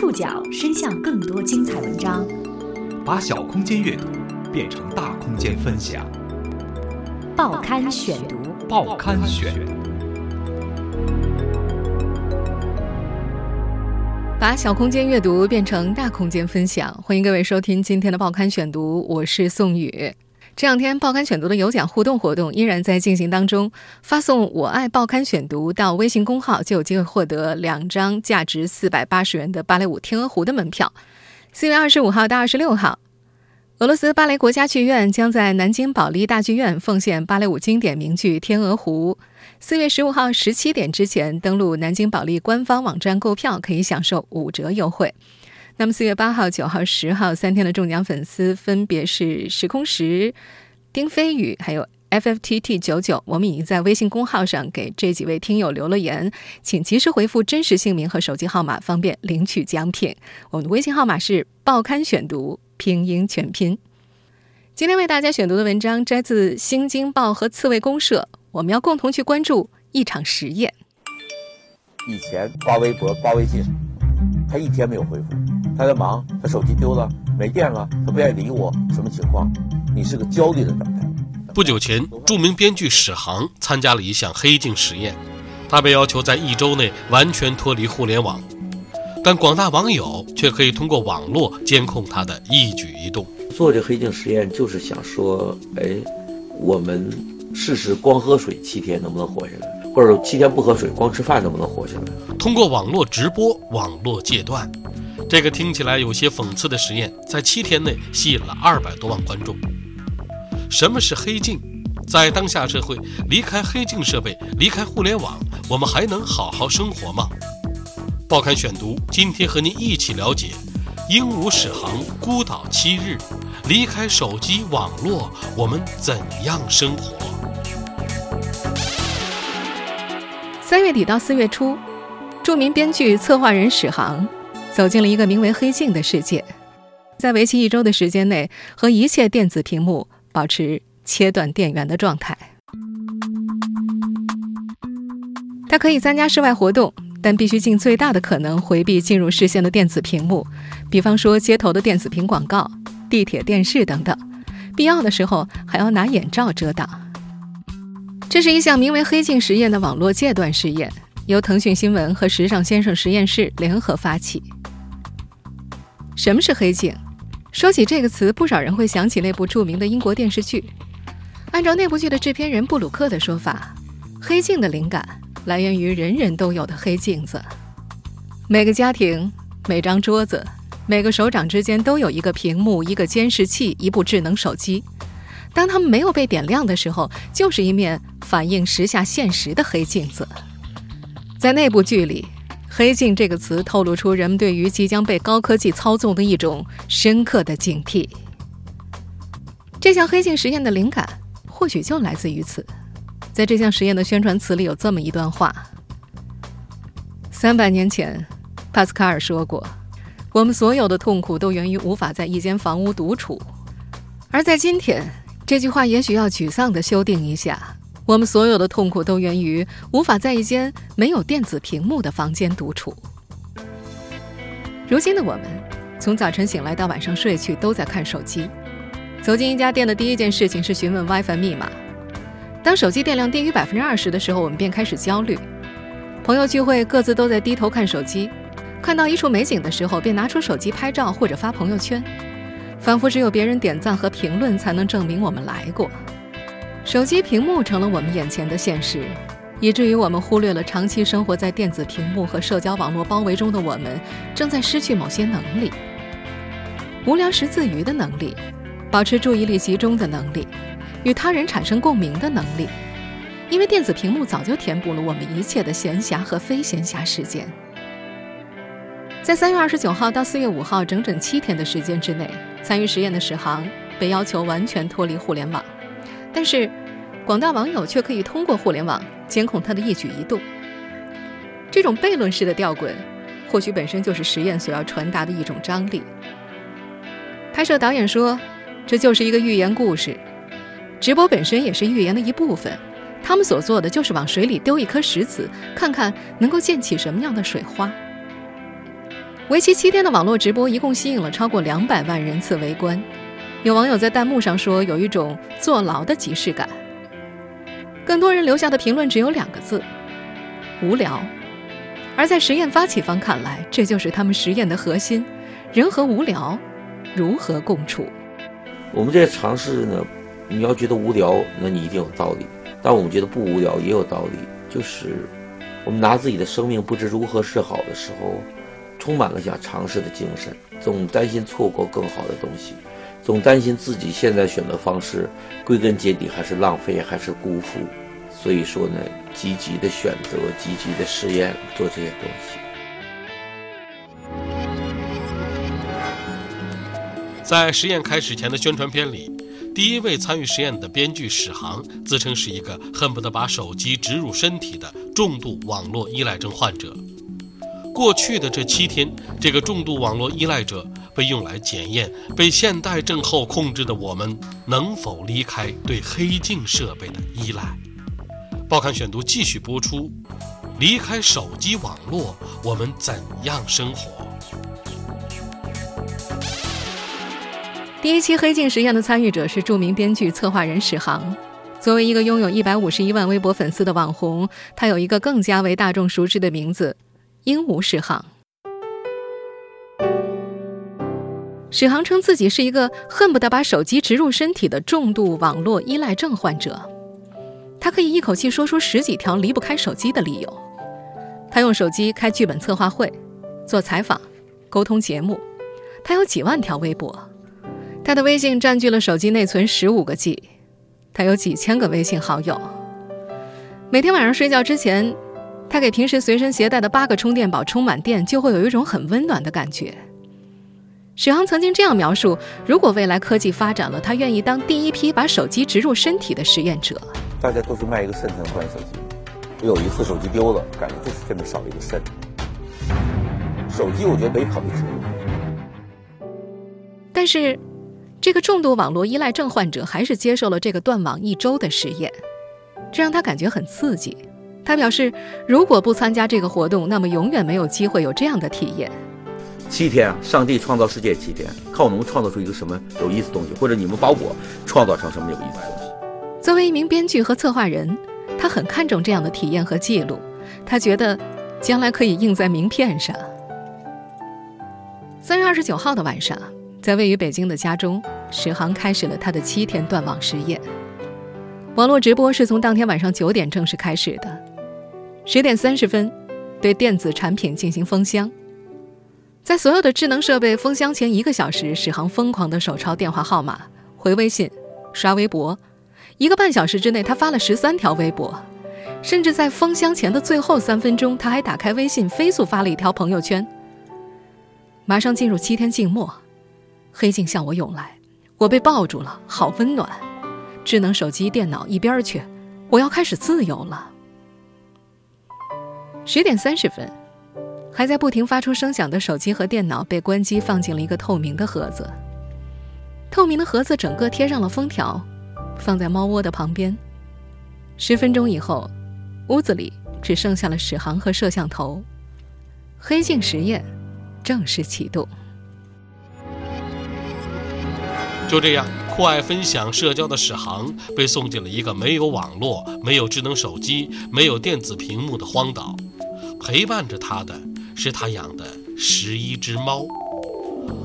触角伸向更多精彩文章，把小空间阅读变成大空间分享。报刊选读，报刊选，把小空间阅读变成大空间分享。欢迎各位收听今天的报刊选读，我是宋宇。这两天，报刊选读的有奖互动活动依然在进行当中。发送“我爱报刊选读”到微信公号，就有机会获得两张价值四百八十元的芭蕾舞《天鹅湖》的门票。四月二十五号到二十六号，俄罗斯芭蕾国家剧院将在南京保利大剧院奉献芭蕾舞经典名剧《天鹅湖》。四月十五号十七点之前登录南京保利官方网站购票，可以享受五折优惠。那么四月八号、九号、十号三天的中奖粉丝分别是时空石、丁飞宇，还有 FFTT 九九。我们已经在微信公号上给这几位听友留了言，请及时回复真实姓名和手机号码，方便领取奖品。我们的微信号码是“报刊选读”拼音全拼。今天为大家选读的文章摘自《新京报》和刺猬公社，我们要共同去关注一场实验。以前发微博、发微信，他一天没有回复。他在忙，他手机丢了，没电了，他不愿意理我，什么情况？你是个焦虑的状态。不久前，著名编剧史航参加了一项黑镜实验，他被要求在一周内完全脱离互联网，但广大网友却可以通过网络监控他的一举一动。做这黑镜实验就是想说，哎，我们试试光喝水七天能不能活下来，或者七天不喝水光吃饭能不能活下来？通过网络直播，网络戒断。这个听起来有些讽刺的实验，在七天内吸引了二百多万观众。什么是黑镜？在当下社会，离开黑镜设备，离开互联网，我们还能好好生活吗？报刊选读，今天和您一起了解：鹦鹉史航孤岛七日，离开手机网络，我们怎样生活？三月底到四月初，著名编剧、策划人史航。走进了一个名为“黑镜”的世界，在为期一周的时间内，和一切电子屏幕保持切断电源的状态。他可以参加室外活动，但必须尽最大的可能回避进入视线的电子屏幕，比方说街头的电子屏广告、地铁电视等等。必要的时候还要拿眼罩遮挡。这是一项名为“黑镜”实验的网络戒断试验，由腾讯新闻和时尚先生实验室联合发起。什么是黑镜？说起这个词，不少人会想起那部著名的英国电视剧。按照那部剧的制片人布鲁克的说法，黑镜的灵感来源于人人都有的黑镜子。每个家庭、每张桌子、每个手掌之间都有一个屏幕、一个监视器、一部智能手机。当它们没有被点亮的时候，就是一面反映时下现实的黑镜子。在那部剧里。黑镜这个词透露出人们对于即将被高科技操纵的一种深刻的警惕。这项黑镜实验的灵感或许就来自于此。在这项实验的宣传词里有这么一段话：三百年前，帕斯卡尔说过，我们所有的痛苦都源于无法在一间房屋独处。而在今天，这句话也许要沮丧地修订一下。我们所有的痛苦都源于无法在一间没有电子屏幕的房间独处。如今的我们，从早晨醒来到晚上睡去，都在看手机。走进一家店的第一件事情是询问 WiFi 密码。当手机电量低于百分之二十的时候，我们便开始焦虑。朋友聚会，各自都在低头看手机。看到一处美景的时候，便拿出手机拍照或者发朋友圈，仿佛只有别人点赞和评论才能证明我们来过。手机屏幕成了我们眼前的现实，以至于我们忽略了长期生活在电子屏幕和社交网络包围中的我们，正在失去某些能力：无聊时自娱的能力，保持注意力集中的能力，与他人产生共鸣的能力。因为电子屏幕早就填补了我们一切的闲暇和非闲暇时间。在三月二十九号到四月五号整整七天的时间之内，参与实验的史航被要求完全脱离互联网。但是，广大网友却可以通过互联网监控他的一举一动。这种悖论式的吊诡，或许本身就是实验所要传达的一种张力。拍摄导演说：“这就是一个寓言故事，直播本身也是寓言的一部分。他们所做的就是往水里丢一颗石子，看看能够溅起什么样的水花。”为期七天的网络直播一共吸引了超过两百万人次围观。有网友在弹幕上说，有一种坐牢的即视感。更多人留下的评论只有两个字：无聊。而在实验发起方看来，这就是他们实验的核心：人和无聊如何共处。我们这些尝试呢，你要觉得无聊，那你一定有道理；但我们觉得不无聊也有道理，就是我们拿自己的生命不知如何是好的时候，充满了想尝试的精神，总担心错过更好的东西。总担心自己现在选的方式，归根结底还是浪费，还是辜负。所以说呢，积极的选择，积极的试验，做这些东西。在实验开始前的宣传片里，第一位参与实验的编剧史航自称是一个恨不得把手机植入身体的重度网络依赖症患者。过去的这七天，这个重度网络依赖者。被用来检验被现代症候控制的我们能否离开对黑镜设备的依赖。报刊选读继续播出：离开手机网络，我们怎样生活？第一期黑镜实验的参与者是著名编剧、策划人史航。作为一个拥有一百五十一万微博粉丝的网红，他有一个更加为大众熟知的名字——鹦鹉史航。史航称自己是一个恨不得把手机植入身体的重度网络依赖症患者，他可以一口气说出十几条离不开手机的理由。他用手机开剧本策划会、做采访、沟通节目。他有几万条微博，他的微信占据了手机内存十五个 G，他有几千个微信好友。每天晚上睡觉之前，他给平时随身携带的八个充电宝充满电，就会有一种很温暖的感觉。史航曾经这样描述：如果未来科技发展了，他愿意当第一批把手机植入身体的实验者。大家都是卖一个肾才能换手机。有一次手机丢了，感觉就是真的少了一个肾。手机我觉得没跑的值。但是，这个重度网络依赖症患者还是接受了这个断网一周的实验，这让他感觉很刺激。他表示，如果不参加这个活动，那么永远没有机会有这样的体验。七天啊！上帝创造世界七天，看我能创造出一个什么有意思的东西，或者你们把我创造成什么有意思的东西。作为一名编剧和策划人，他很看重这样的体验和记录，他觉得将来可以印在名片上。三月二十九号的晚上，在位于北京的家中，史航开始了他的七天断网实验。网络直播是从当天晚上九点正式开始的，十点三十分，对电子产品进行封箱。在所有的智能设备封箱前一个小时，史航疯狂的手抄电话号码、回微信、刷微博。一个半小时之内，他发了十三条微博，甚至在封箱前的最后三分钟，他还打开微信，飞速发了一条朋友圈。马上进入七天静默，黑镜向我涌来，我被抱住了，好温暖。智能手机、电脑一边去，我要开始自由了。十点三十分。还在不停发出声响的手机和电脑被关机，放进了一个透明的盒子。透明的盒子整个贴上了封条，放在猫窝的旁边。十分钟以后，屋子里只剩下了史航和摄像头。黑镜实验正式启动。就这样，酷爱分享社交的史航被送进了一个没有网络、没有智能手机、没有电子屏幕的荒岛，陪伴着他的。是他养的十一只猫。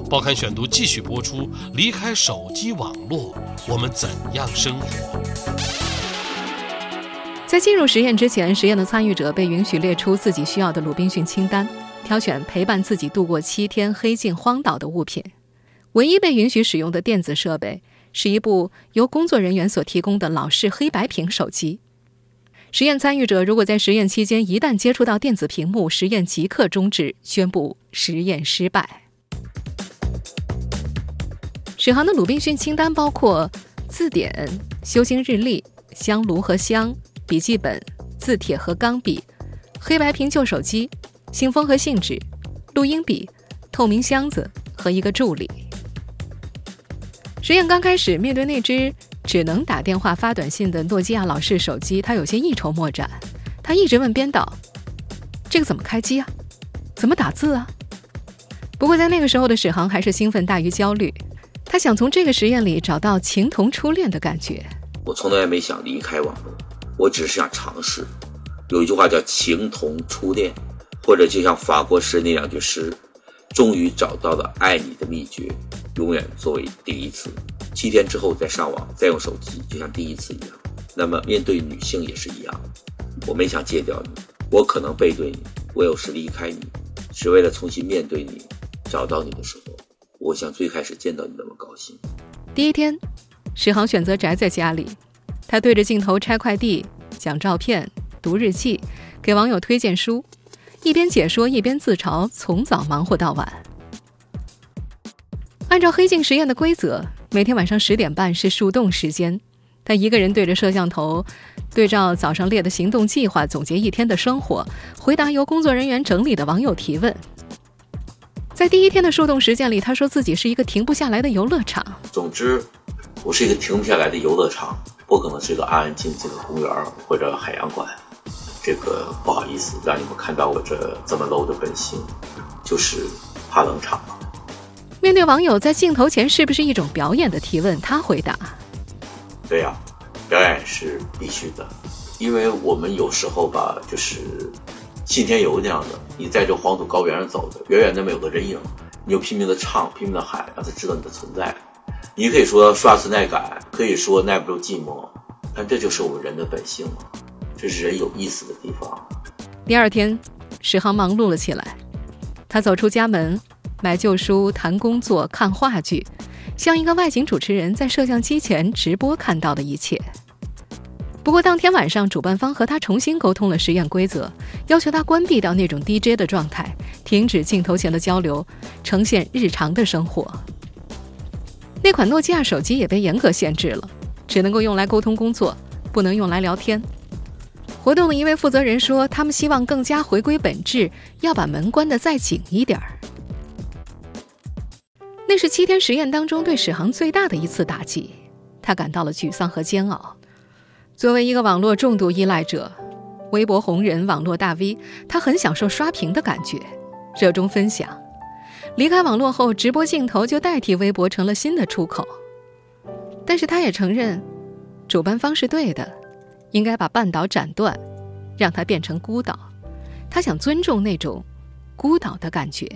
报刊选读继续播出：离开手机网络，我们怎样生活？在进入实验之前，实验的参与者被允许列出自己需要的鲁滨逊清单，挑选陪伴自己度过七天黑镜荒岛的物品。唯一被允许使用的电子设备是一部由工作人员所提供的老式黑白屏手机。实验参与者如果在实验期间一旦接触到电子屏幕，实验即刻终止，宣布实验失败。史航的鲁滨逊清单包括字典、修行日历、香炉和香、笔记本、字帖和钢笔、黑白屏旧手机、信封和信纸、录音笔、透明箱子和一个助理。实验刚开始，面对那只。只能打电话发短信的诺基亚老式手机，他有些一筹莫展。他一直问编导：“这个怎么开机啊？怎么打字啊？”不过在那个时候的史航还是兴奋大于焦虑，他想从这个实验里找到情同初恋的感觉。我从来没想离开网络，我只是想尝试。有一句话叫“情同初恋”，或者就像法国诗那两句诗：“终于找到了爱你的秘诀，永远作为第一次。七天之后再上网，再用手机，就像第一次一样。”那么面对女性也是一样，我没想戒掉你，我可能背对你，我有时离开你，是为了重新面对你。找到你的时候，我像最开始见到你那么高兴。第一天，史航选择宅在家里，他对着镜头拆快递、讲照片、读日记，给网友推荐书，一边解说一边自嘲，从早忙活到晚。按照黑镜实验的规则，每天晚上十点半是树洞时间，他一个人对着摄像头，对照早上列的行动计划，总结一天的生活，回答由工作人员整理的网友提问。在第一天的树洞实践里，他说自己是一个停不下来的游乐场。总之，我是一个停不下来的游乐场，不可能是一个安安静静的公园或者海洋馆。这个不好意思，让你们看到我这这么 low 的本性，就是怕冷场。面对网友在镜头前是不是一种表演的提问，他回答：对呀，表演是必须的，因为我们有时候吧，就是。信天游那样的，你在这黄土高原上走的，远远那么有个人影，你就拼命的唱，拼命的喊，让他知道你的存在。你可以说刷存在感，可以说耐不住寂寞，但这就是我们人的本性嘛，这是人有意思的地方。第二天，史航忙碌了起来，他走出家门，买旧书、谈工作、看话剧，像一个外景主持人在摄像机前直播看到的一切。不过当天晚上，主办方和他重新沟通了实验规则，要求他关闭掉那种 DJ 的状态，停止镜头前的交流，呈现日常的生活。那款诺基亚手机也被严格限制了，只能够用来沟通工作，不能用来聊天。活动的一位负责人说：“他们希望更加回归本质，要把门关得再紧一点儿。”那是七天实验当中对史航最大的一次打击，他感到了沮丧和煎熬。作为一个网络重度依赖者，微博红人、网络大 V，他很享受刷屏的感觉，热衷分享。离开网络后，直播镜头就代替微博成了新的出口。但是他也承认，主办方是对的，应该把半岛斩断，让它变成孤岛。他想尊重那种孤岛的感觉。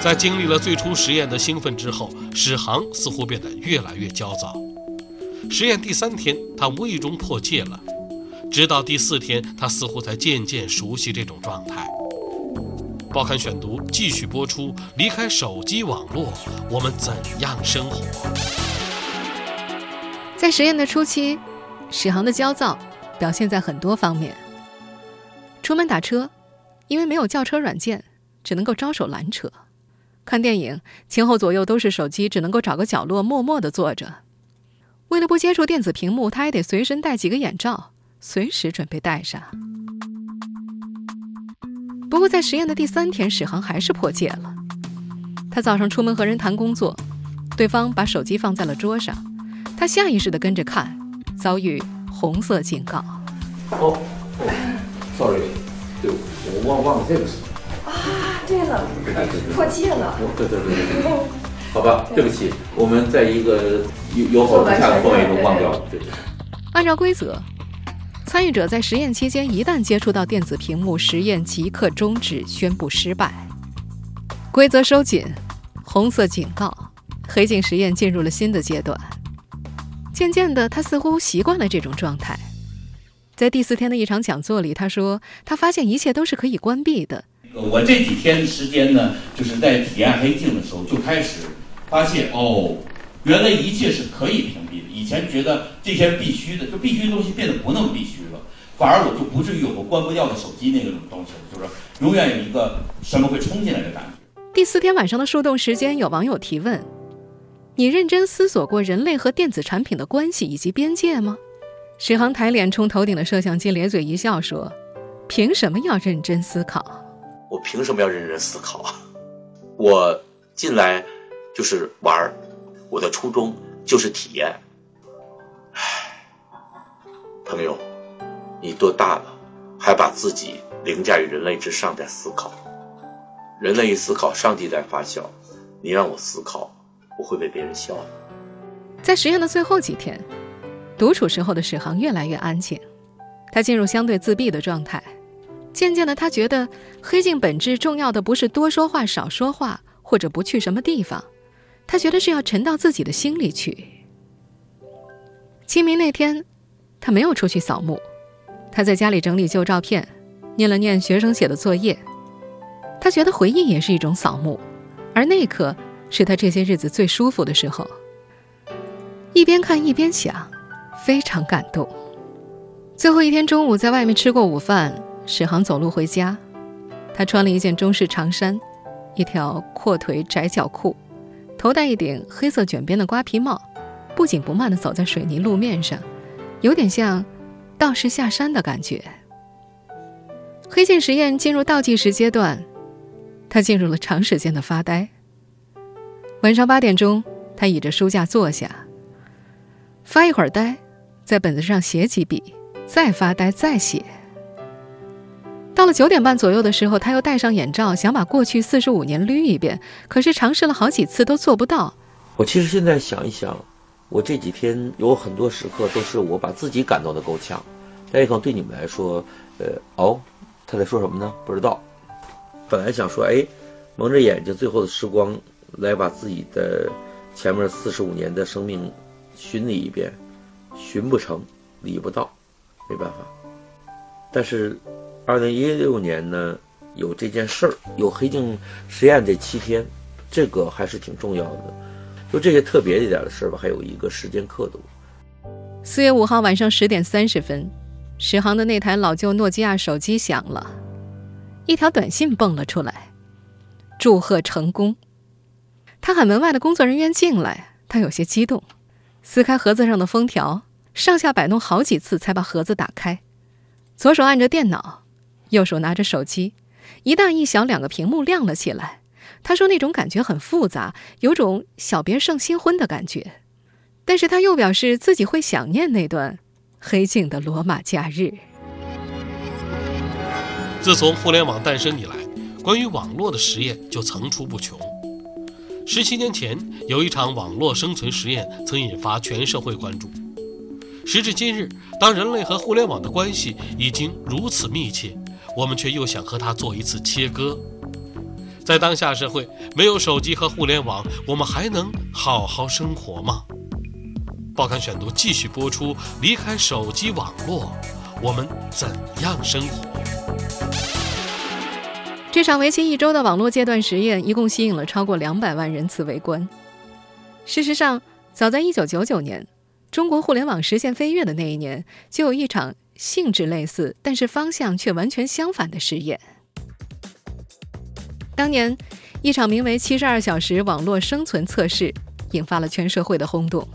在经历了最初实验的兴奋之后，史航似乎变得越来越焦躁。实验第三天，他无意中破戒了；直到第四天，他似乎才渐渐熟悉这种状态。报刊选读继续播出：离开手机网络，我们怎样生活？在实验的初期，史航的焦躁表现在很多方面。出门打车，因为没有叫车软件，只能够招手拦车。看电影，前后左右都是手机，只能够找个角落默默的坐着。为了不接触电子屏幕，他还得随身带几个眼罩，随时准备戴上。不过，在实验的第三天，史航还是破戒了。他早上出门和人谈工作，对方把手机放在了桌上，他下意识的跟着看，遭遇红色警告。哦，sorry，对，我忘忘了这个事。啊，对了，破戒了。对对对对，好吧，对不起，我们在一个友友好融洽的氛围中忘掉了。对。按照规则，参与者在实验期间一旦接触到电子屏幕，实验即刻终止，宣布失败。规则收紧，红色警告，黑镜实验进入了新的阶段。渐渐的，他似乎习惯了这种状态。在第四天的一场讲座里，他说：“他发现一切都是可以关闭的。”我这几天时间呢，就是在体验黑镜的时候，就开始发现哦，原来一切是可以屏蔽的。以前觉得这些必须的，就必须的东西变得不那么必须了，反而我就不至于有个关不掉的手机那种东西了，就是永远有一个什么会冲进来的感觉。第四天晚上的树洞时间，有网友提问：你认真思索过人类和电子产品的关系以及边界吗？史航抬脸冲头顶的摄像机咧嘴一笑说：“凭什么要认真思考？”我凭什么要认真思考啊？我进来就是玩儿，我的初衷就是体验。唉，朋友，你多大了，还把自己凌驾于人类之上在思考。人类一思考，上帝在发笑。你让我思考，我会被别人笑。在实验的最后几天，独处时候的史航越来越安静，他进入相对自闭的状态。渐渐的，他觉得黑镜本质重要的不是多说话少说话，或者不去什么地方，他觉得是要沉到自己的心里去。清明那天，他没有出去扫墓，他在家里整理旧照片，念了念学生写的作业。他觉得回忆也是一种扫墓，而那一刻是他这些日子最舒服的时候。一边看一边想，非常感动。最后一天中午，在外面吃过午饭，史航走路回家。他穿了一件中式长衫，一条阔腿窄脚裤，头戴一顶黑色卷边的瓜皮帽，不紧不慢地走在水泥路面上，有点像道士下山的感觉。黑镜实验进入倒计时阶段。他进入了长时间的发呆。晚上八点钟，他倚着书架坐下，发一会儿呆，在本子上写几笔，再发呆，再写。到了九点半左右的时候，他又戴上眼罩，想把过去四十五年捋一遍，可是尝试了好几次都做不到。我其实现在想一想，我这几天有很多时刻都是我把自己感动的够呛，但可能对你们来说，呃，哦，他在说什么呢？不知道。本来想说，哎，蒙着眼睛，最后的时光，来把自己的前面四十五年的生命寻理一遍，寻不成，理不到，没办法。但是，二零一六年呢，有这件事儿，有黑镜实验这七天，这个还是挺重要的。就这些特别一点的事儿吧，还有一个时间刻度。四月五号晚上十点三十分，史航的那台老旧诺基亚手机响了。一条短信蹦了出来，祝贺成功。他喊门外的工作人员进来，他有些激动，撕开盒子上的封条，上下摆弄好几次才把盒子打开。左手按着电脑，右手拿着手机，一大一小两个屏幕亮了起来。他说那种感觉很复杂，有种小别胜新婚的感觉。但是他又表示自己会想念那段黑镜的罗马假日。自从互联网诞生以来，关于网络的实验就层出不穷。十七年前，有一场网络生存实验曾引发全社会关注。时至今日，当人类和互联网的关系已经如此密切，我们却又想和它做一次切割。在当下社会，没有手机和互联网，我们还能好好生活吗？报刊选读继续播出。离开手机网络，我们怎样生活？这场为期一周的网络戒断实验，一共吸引了超过两百万人次围观。事实上，早在1999年，中国互联网实现飞跃的那一年，就有一场性质类似，但是方向却完全相反的实验。当年，一场名为“七十二小时网络生存测试”引发了全社会的轰动。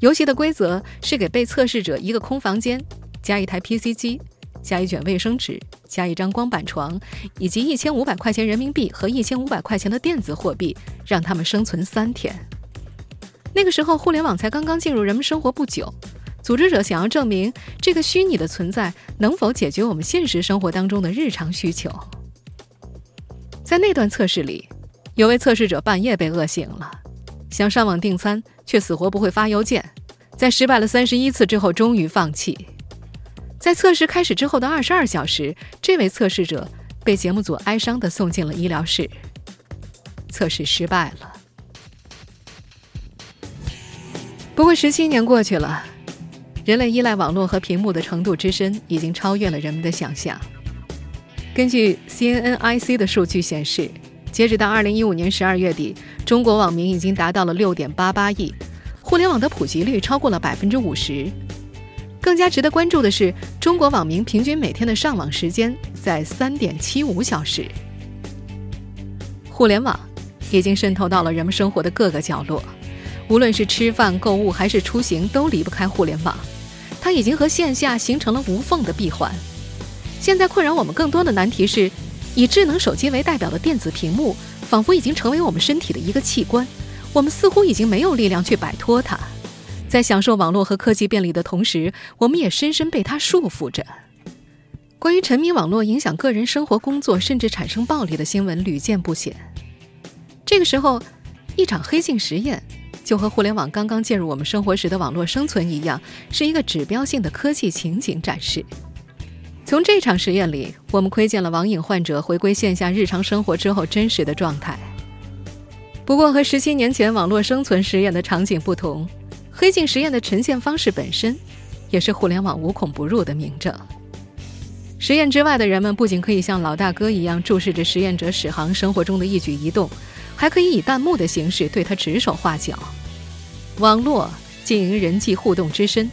游戏的规则是给被测试者一个空房间，加一台 PC 机。加一卷卫生纸，加一张光板床，以及一千五百块钱人民币和一千五百块钱的电子货币，让他们生存三天。那个时候，互联网才刚刚进入人们生活不久，组织者想要证明这个虚拟的存在能否解决我们现实生活当中的日常需求。在那段测试里，有位测试者半夜被饿醒了，想上网订餐，却死活不会发邮件，在失败了三十一次之后，终于放弃。在测试开始之后的二十二小时，这位测试者被节目组哀伤地送进了医疗室。测试失败了。不过十七年过去了，人类依赖网络和屏幕的程度之深，已经超越了人们的想象。根据 CNNIC 的数据显示，截止到二零一五年十二月底，中国网民已经达到了六点八八亿，互联网的普及率超过了百分之五十。更加值得关注的是，中国网民平均每天的上网时间在三点七五小时。互联网已经渗透到了人们生活的各个角落，无论是吃饭、购物还是出行，都离不开互联网。它已经和线下形成了无缝的闭环。现在困扰我们更多的难题是，以智能手机为代表的电子屏幕，仿佛已经成为我们身体的一个器官，我们似乎已经没有力量去摆脱它。在享受网络和科技便利的同时，我们也深深被它束缚着。关于沉迷网络影响个人生活、工作，甚至产生暴力的新闻屡见不鲜。这个时候，一场黑镜实验就和互联网刚刚介入我们生活时的网络生存一样，是一个指标性的科技情景展示。从这场实验里，我们窥见了网瘾患者回归线下日常生活之后真实的状态。不过，和十七年前网络生存实验的场景不同，黑镜实验的呈现方式本身，也是互联网无孔不入的明证。实验之外的人们不仅可以像老大哥一样注视着实验者史航生活中的一举一动，还可以以弹幕的形式对他指手画脚。网络经营人际互动之深，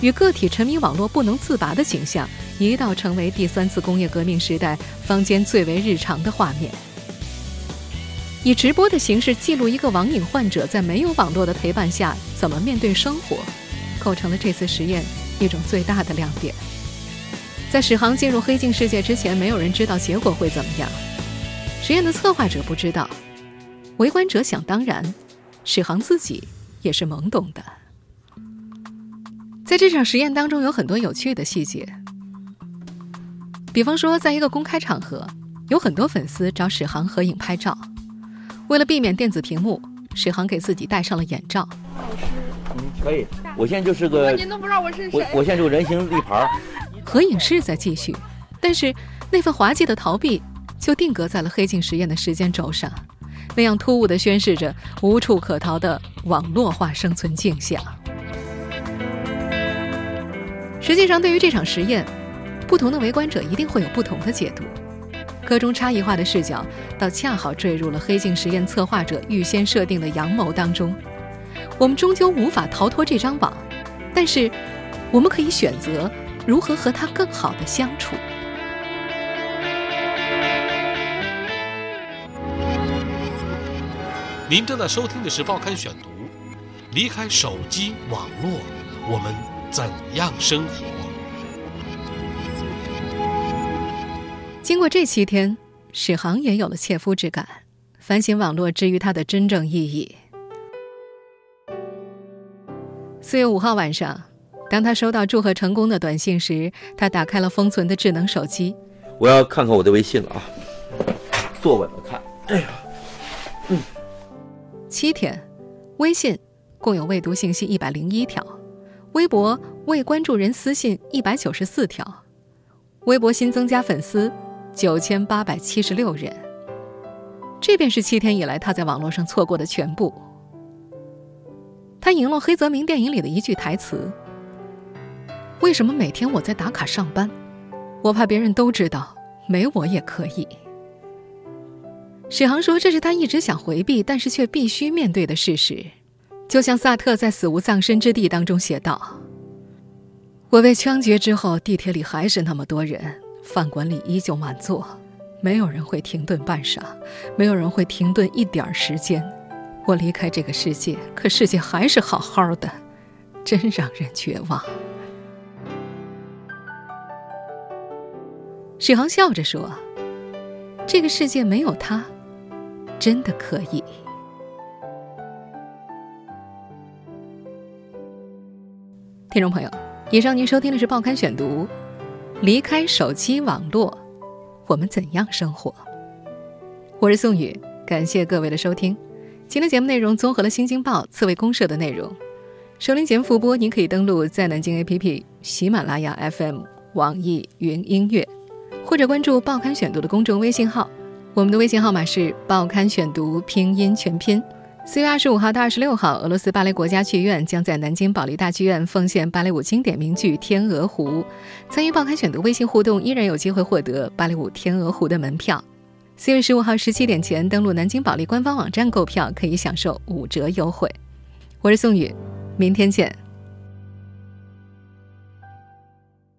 与个体沉迷网络不能自拔的景象，一道成为第三次工业革命时代坊间最为日常的画面。以直播的形式记录一个网瘾患者在没有网络的陪伴下怎么面对生活，构成了这次实验一种最大的亮点。在史航进入黑镜世界之前，没有人知道结果会怎么样。实验的策划者不知道，围观者想当然，史航自己也是懵懂的。在这场实验当中，有很多有趣的细节，比方说，在一个公开场合，有很多粉丝找史航合影拍照。为了避免电子屏幕，史航给自己戴上了眼罩。老师嗯，可以。我现在就是个，您都不知道我是谁。我我现在就人形立牌。合影是在继续，但是那份滑稽的逃避就定格在了黑镜实验的时间轴上，那样突兀地宣示着无处可逃的网络化生存镜像。实际上，对于这场实验，不同的围观者一定会有不同的解读。各中差异化的视角，倒恰好坠入了黑镜实验策划者预先设定的阳谋当中。我们终究无法逃脱这张网，但是我们可以选择如何和它更好的相处。您正在收听的是《报刊选读》，离开手机网络，我们怎样生活？经过这七天，史航也有了切肤之感，反省网络之于他的真正意义。四月五号晚上，当他收到祝贺成功的短信时，他打开了封存的智能手机。我要看看我的微信了啊！坐稳了看。哎呀，嗯，七天，微信共有未读信息一百零一条，微博未关注人私信一百九十四条，微博新增加粉丝。九千八百七十六人，这便是七天以来他在网络上错过的全部。他引了黑泽明电影里的一句台词：“为什么每天我在打卡上班？我怕别人都知道，没我也可以。”史航说：“这是他一直想回避，但是却必须面对的事实。”就像萨特在《死无葬身之地》当中写道：“我被枪决之后，地铁里还是那么多人。”饭馆里依旧满座，没有人会停顿半晌，没有人会停顿一点时间。我离开这个世界，可世界还是好好的，真让人绝望。史航笑着说：“这个世界没有他，真的可以。”听众朋友，以上您收听的是《报刊选读》。离开手机网络，我们怎样生活？我是宋宇，感谢各位的收听。今天节目内容综合了《新京报》《刺猬公社》的内容。收听节目复播，您可以登录在南京 APP、喜马拉雅 FM、网易云音乐，或者关注《报刊选读》的公众微信号。我们的微信号码是《报刊选读》拼音全拼。四月二十五号到二十六号，俄罗斯芭蕾国家剧院将在南京保利大剧院奉献芭蕾舞经典名剧《天鹅湖》。参与报刊选读微信互动，依然有机会获得芭蕾舞《天鹅湖》的门票。四月十五号十七点前登录南京保利官方网站购票，可以享受五折优惠。我是宋宇，明天见。